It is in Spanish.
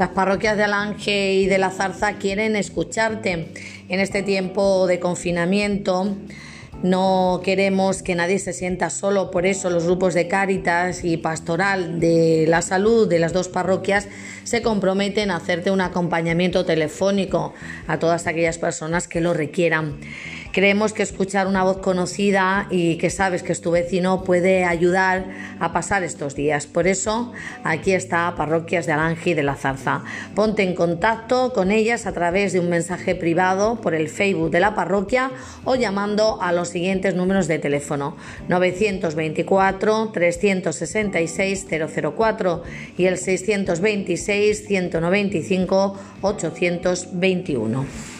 Las parroquias de Alange y de la Zarza quieren escucharte en este tiempo de confinamiento. No queremos que nadie se sienta solo, por eso los grupos de Cáritas y Pastoral de la Salud de las dos parroquias se comprometen a hacerte un acompañamiento telefónico a todas aquellas personas que lo requieran. Creemos que escuchar una voz conocida y que sabes que es tu vecino puede ayudar a pasar estos días. Por eso aquí está Parroquias de Alange y de la Zarza. Ponte en contacto con ellas a través de un mensaje privado por el Facebook de la parroquia o llamando a los siguientes números de teléfono 924 366 004 y el 626 195 821.